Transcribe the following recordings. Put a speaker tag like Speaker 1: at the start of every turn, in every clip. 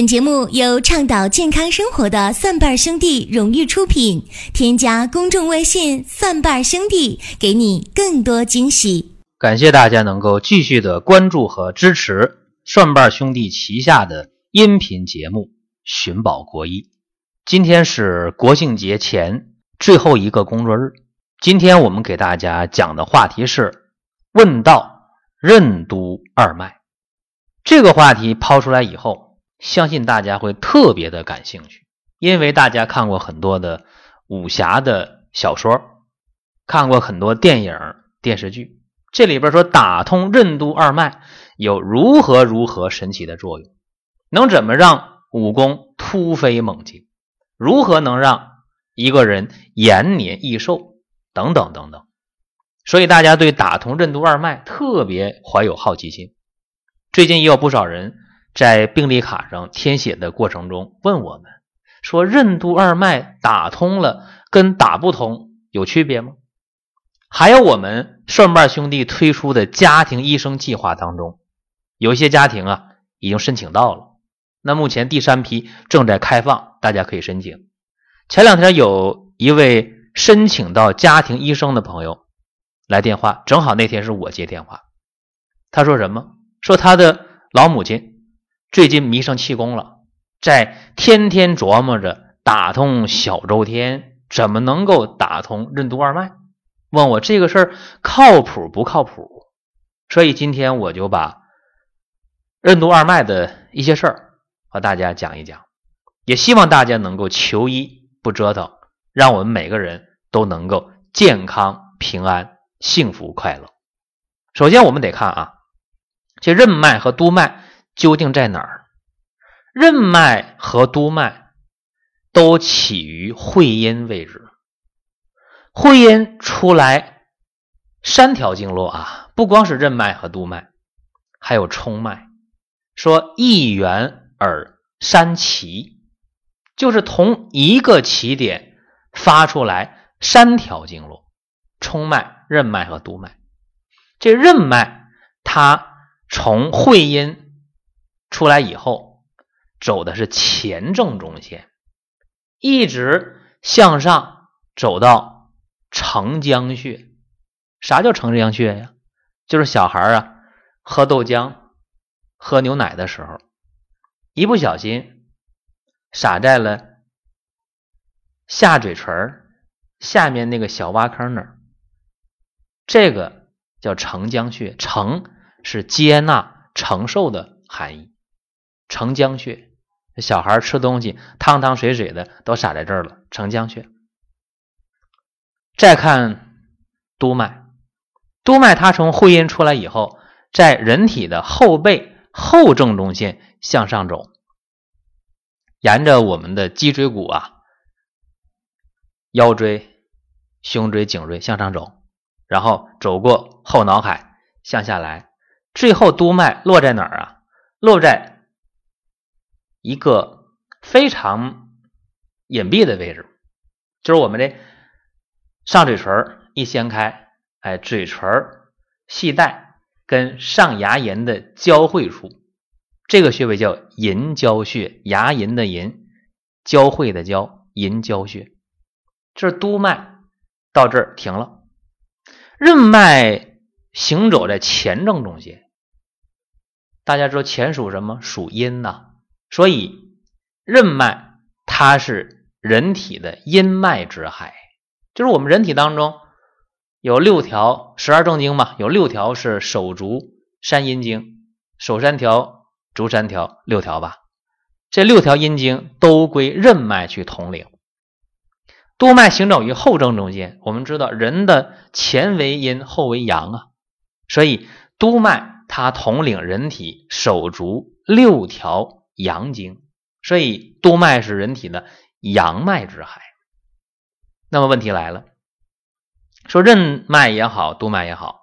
Speaker 1: 本节目由倡导健康生活的蒜瓣兄弟荣誉出品。添加公众微信“蒜瓣兄弟”，给你更多惊喜。
Speaker 2: 感谢大家能够继续的关注和支持蒜瓣兄弟旗下的音频节目《寻宝国医》。今天是国庆节前最后一个工作日，今天我们给大家讲的话题是问道任督二脉。这个话题抛出来以后。相信大家会特别的感兴趣，因为大家看过很多的武侠的小说，看过很多电影、电视剧。这里边说打通任督二脉有如何如何神奇的作用，能怎么让武功突飞猛进？如何能让一个人延年益寿？等等等等。所以大家对打通任督二脉特别怀有好奇心。最近也有不少人。在病历卡上填写的过程中，问我们说：“任督二脉打通了，跟打不通有区别吗？”还有我们顺瓣兄弟推出的家庭医生计划当中，有一些家庭啊已经申请到了，那目前第三批正在开放，大家可以申请。前两天有一位申请到家庭医生的朋友来电话，正好那天是我接电话，他说什么？说他的老母亲。最近迷上气功了，在天天琢磨着打通小周天，怎么能够打通任督二脉？问我这个事儿靠谱不靠谱？所以今天我就把任督二脉的一些事儿和大家讲一讲，也希望大家能够求医不折腾，让我们每个人都能够健康平安、幸福快乐。首先，我们得看啊，这任脉和督脉。究竟在哪儿？任脉和督脉都起于会阴位置。会阴出来三条经络啊，不光是任脉和督脉，还有冲脉。说一元而三奇，就是同一个起点发出来三条经络：冲脉、任脉和督脉。这任脉它从会阴。出来以后，走的是前正中线，一直向上走到承浆穴。啥叫承浆穴呀？就是小孩啊喝豆浆、喝牛奶的时候，一不小心洒在了下嘴唇下面那个小挖坑那儿，这个叫承浆穴。承是接纳、承受的含义。承浆穴，小孩吃东西汤汤水水的都洒在这儿了。承浆穴。再看督脉，督脉它从会阴出来以后，在人体的后背后正中线向上走，沿着我们的脊椎骨啊、腰椎、胸椎、颈椎向上走，然后走过后脑海向下来，最后督脉落在哪儿啊？落在。一个非常隐蔽的位置，就是我们的上嘴唇一掀开，哎，嘴唇系带跟上牙龈的交汇处，这个穴位叫龈交穴，牙龈的龈，交汇的交，龈交穴。这是督脉到这儿停了，任脉行走在前正中线。大家知道前属什么？属阴呐。所以，任脉它是人体的阴脉之海，就是我们人体当中有六条十二正经嘛，有六条是手足三阴经，手三条，足三条，六条吧。这六条阴经都归任脉去统领。督脉行走于后正中间，我们知道人的前为阴，后为阳啊，所以督脉它统领人体手足六条。阳经，所以督脉是人体的阳脉之海。那么问题来了，说任脉也好，督脉也好，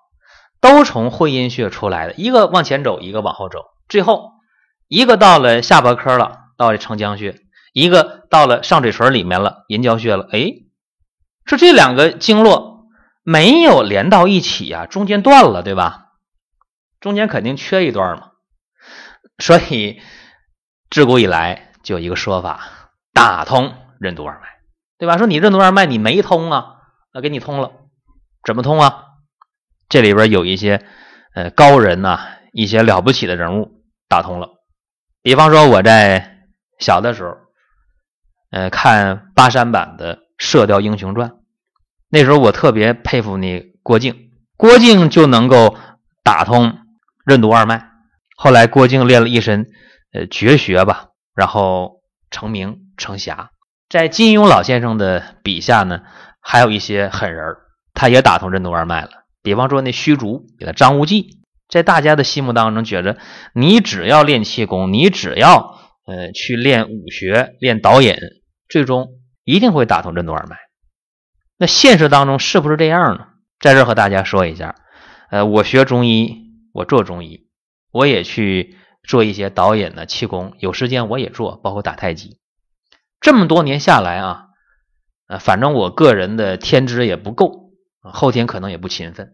Speaker 2: 都从会阴穴出来的，一个往前走，一个往后走，最后一个到了下巴颏了，到了承浆穴；一个到了上嘴唇里面了，银交穴了。哎，说这两个经络没有连到一起呀，中间断了，对吧？中间肯定缺一段嘛，所以。自古以来就有一个说法，打通任督二脉，对吧？说你任督二脉你没通啊，那给你通了，怎么通啊？这里边有一些呃高人呐，一些了不起的人物打通了。比方说我在小的时候，呃，看八三版的《射雕英雄传》，那时候我特别佩服那郭靖，郭靖就能够打通任督二脉。后来郭靖练了一身呃绝学吧，然后成名成侠。在金庸老先生的笔下呢，还有一些狠人他也打通任督二脉了。比方说那虚竹，给他张无忌，在大家的心目当中觉得，你只要练气功，你只要呃去练武学、练导引，最终一定会打通任督二脉。那现实当中是不是这样呢？在这和大家说一下，呃，我学中医，我做中医，我也去做一些导引的气功，有时间我也做，包括打太极。这么多年下来啊，呃，反正我个人的天资也不够，后天可能也不勤奋。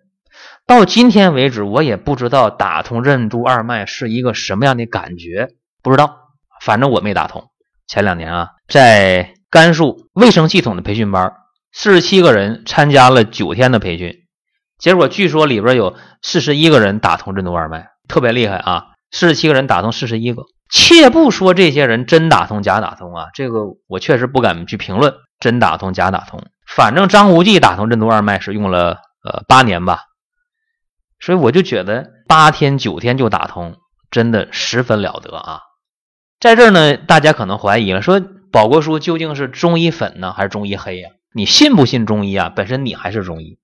Speaker 2: 到今天为止，我也不知道打通任督二脉是一个什么样的感觉，不知道。反正我没打通。前两年啊，在甘肃卫生系统的培训班，四十七个人参加了九天的培训，结果据说里边有四十一个人打通任督二脉，特别厉害啊！四十七个人打通四十一个，切不说这些人真打通假打通啊，这个我确实不敢去评论真打通假打通。反正张无忌打通任督二脉是用了呃八年吧。所以我就觉得八天九天就打通，真的十分了得啊！在这儿呢，大家可能怀疑了，说宝国叔究竟是中医粉呢，还是中医黑呀？你信不信中医啊？本身你还是中医。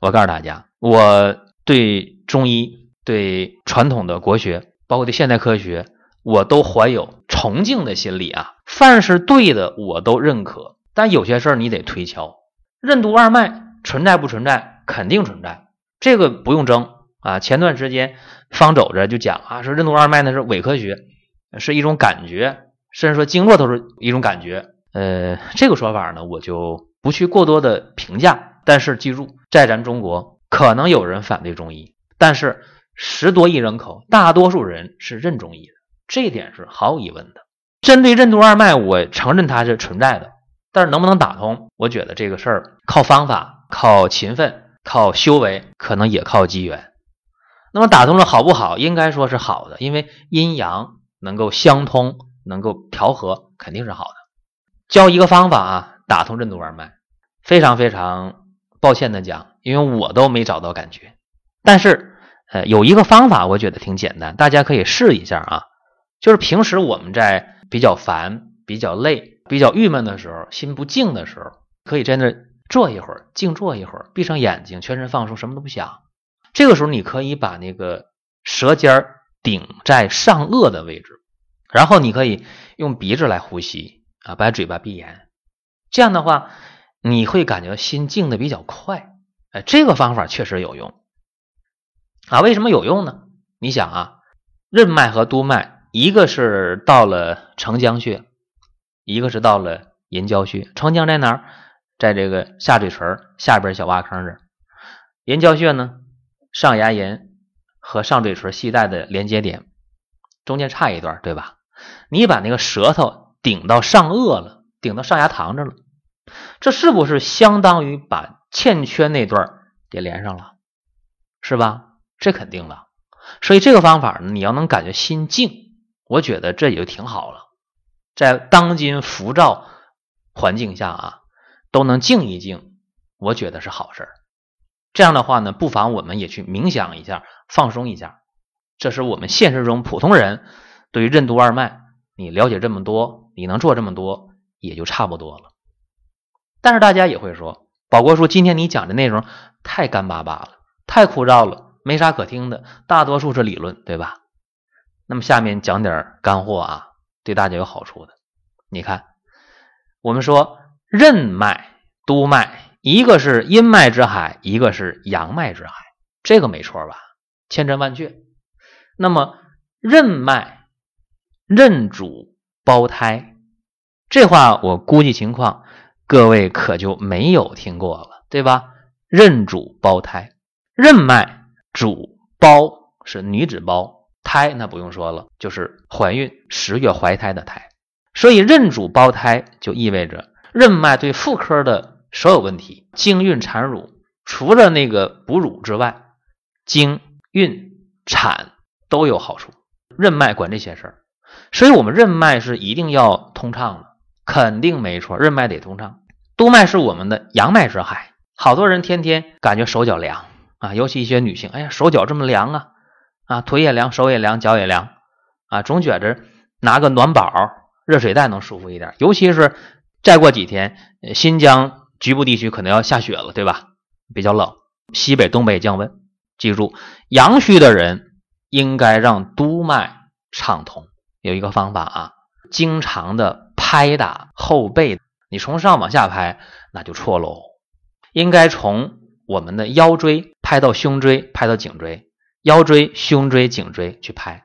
Speaker 2: 我告诉大家，我对中医、对传统的国学，包括对现代科学，我都怀有崇敬的心理啊！凡是对的，我都认可。但有些事儿你得推敲，任督二脉存在不存在？肯定存在。这个不用争啊！前段时间方走着就讲啊，说任督二脉那是伪科学，是一种感觉，甚至说经络都是一种感觉。呃，这个说法呢，我就不去过多的评价。但是记住，在咱中国，可能有人反对中医，但是十多亿人口，大多数人是认中医的，这点是毫无疑问的。针对任督二脉，我承认它是存在的，但是能不能打通，我觉得这个事儿靠方法，靠勤奋。靠修为，可能也靠机缘。那么打通了好不好？应该说是好的，因为阴阳能够相通，能够调和，肯定是好的。教一个方法啊，打通任督二脉。非常非常抱歉的讲，因为我都没找到感觉。但是，呃，有一个方法，我觉得挺简单，大家可以试一下啊。就是平时我们在比较烦、比较累、比较郁闷的时候，心不静的时候，可以在那。坐一会儿，静坐一会儿，闭上眼睛，全身放松，什么都不想。这个时候，你可以把那个舌尖顶在上颚的位置，然后你可以用鼻子来呼吸啊，把嘴巴闭严。这样的话，你会感觉心静的比较快。哎，这个方法确实有用啊。为什么有用呢？你想啊，任脉和督脉，一个是到了承浆穴，一个是到了银交穴。承浆在哪儿？在这个下嘴唇下边小挖坑这儿，银交穴呢，上牙龈和上嘴唇系带的连接点，中间差一段，对吧？你把那个舌头顶到上颚了，顶到上牙膛这了，这是不是相当于把欠缺那段给连上了？是吧？这肯定的。所以这个方法呢，你要能感觉心静，我觉得这也就挺好了。在当今浮躁环境下啊。都能静一静，我觉得是好事儿。这样的话呢，不妨我们也去冥想一下，放松一下。这是我们现实中普通人对于任督二脉，你了解这么多，你能做这么多，也就差不多了。但是大家也会说，宝国叔，今天你讲的内容太干巴巴了，太枯燥了，没啥可听的，大多数是理论，对吧？那么下面讲点干货啊，对大家有好处的。你看，我们说。任脉、督脉，一个是阴脉之海，一个是阳脉之海，这个没错吧？千真万确。那么任脉，任主胞胎，这话我估计情况，各位可就没有听过了，对吧？任主胞胎，任脉主胞是女子胞，胎那不用说了，就是怀孕十月怀胎的胎。所以任主胞胎就意味着任脉对妇科的所有问题，经孕产乳，除了那个哺乳之外，经孕产都有好处。任脉管这些事儿，所以我们任脉是一定要通畅的，肯定没错，任脉得通畅。督脉是我们的阳脉之海，好多人天天感觉手脚凉啊，尤其一些女性，哎呀，手脚这么凉啊，啊，腿也凉，手也凉，脚也凉啊，总觉着拿个暖宝。热水袋能舒服一点，尤其是再过几天，新疆局部地区可能要下雪了，对吧？比较冷，西北、东北降温。记住，阳虚的人应该让督脉畅通。有一个方法啊，经常的拍打后背，你从上往下拍那就错喽。应该从我们的腰椎拍到胸椎，拍到颈椎，腰椎、胸椎、颈椎去拍。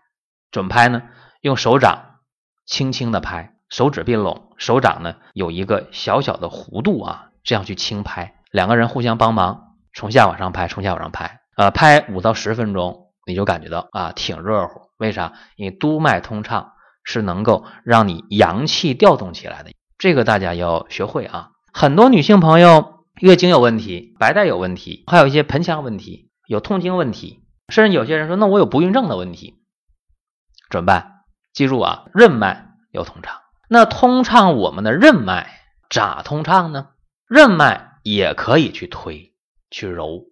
Speaker 2: 怎么拍呢？用手掌。轻轻的拍，手指并拢，手掌呢有一个小小的弧度啊，这样去轻拍，两个人互相帮忙，从下往上拍，从下往上拍，呃，拍五到十分钟，你就感觉到啊挺热乎。为啥？因为督脉通畅是能够让你阳气调动起来的，这个大家要学会啊。很多女性朋友月经有问题，白带有问题，还有一些盆腔问题，有痛经问题，甚至有些人说，那我有不孕症的问题，怎么办？记住啊，任脉要通畅。那通畅我们的任脉咋通畅呢？任脉也可以去推、去揉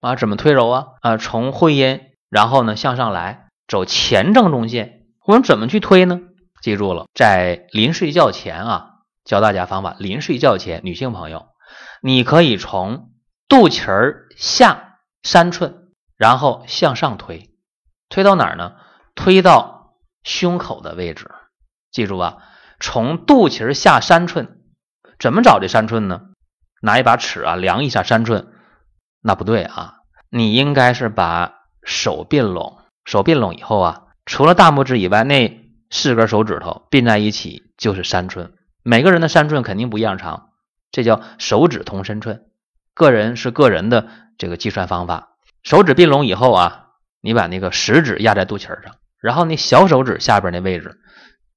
Speaker 2: 啊。怎么推揉啊？啊，从会阴，然后呢向上来，走前正中线。我们怎么去推呢？记住了，在临睡觉前啊，教大家方法。临睡觉前，女性朋友，你可以从肚脐儿下三寸，然后向上推，推到哪儿呢？推到。胸口的位置，记住吧，从肚脐儿下三寸，怎么找这三寸呢？拿一把尺啊，量一下三寸，那不对啊，你应该是把手并拢，手并拢以后啊，除了大拇指以外，那四根手指头并在一起就是三寸。每个人的三寸肯定不一样长，这叫手指同身寸，个人是个人的这个计算方法。手指并拢以后啊，你把那个食指压在肚脐上。然后你小手指下边那位置，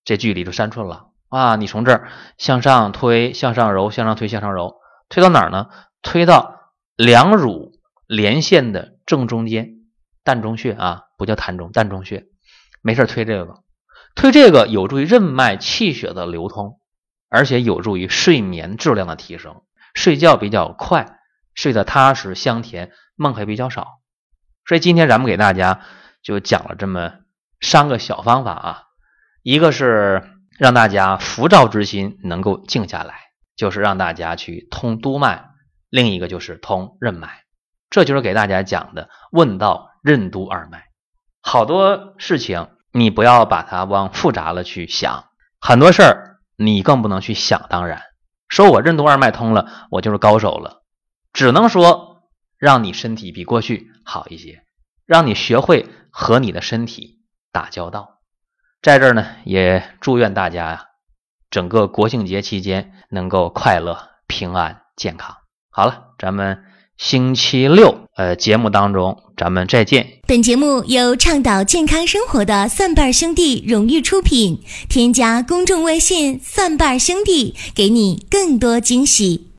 Speaker 2: 这距离就三寸了啊！你从这儿向上推，向上揉，向上推，向上揉，推到哪儿呢？推到两乳连线的正中间，膻中穴啊，不叫膻中，膻中穴。没事推这个，推这个有助于任脉气血的流通，而且有助于睡眠质量的提升，睡觉比较快，睡得踏实香甜，梦还比较少。所以今天咱们给大家就讲了这么。三个小方法啊，一个是让大家浮躁之心能够静下来，就是让大家去通督脉；另一个就是通任脉，这就是给大家讲的问道任督二脉。好多事情你不要把它往复杂了去想，很多事儿你更不能去想当然。说我任督二脉通了，我就是高手了，只能说让你身体比过去好一些，让你学会和你的身体。打交道，在这儿呢，也祝愿大家呀，整个国庆节期间能够快乐、平安、健康。好了，咱们星期六呃节目当中，咱们再见。
Speaker 1: 本节目由倡导健康生活的蒜瓣兄弟荣誉出品，添加公众微信“蒜瓣兄弟”，给你更多惊喜。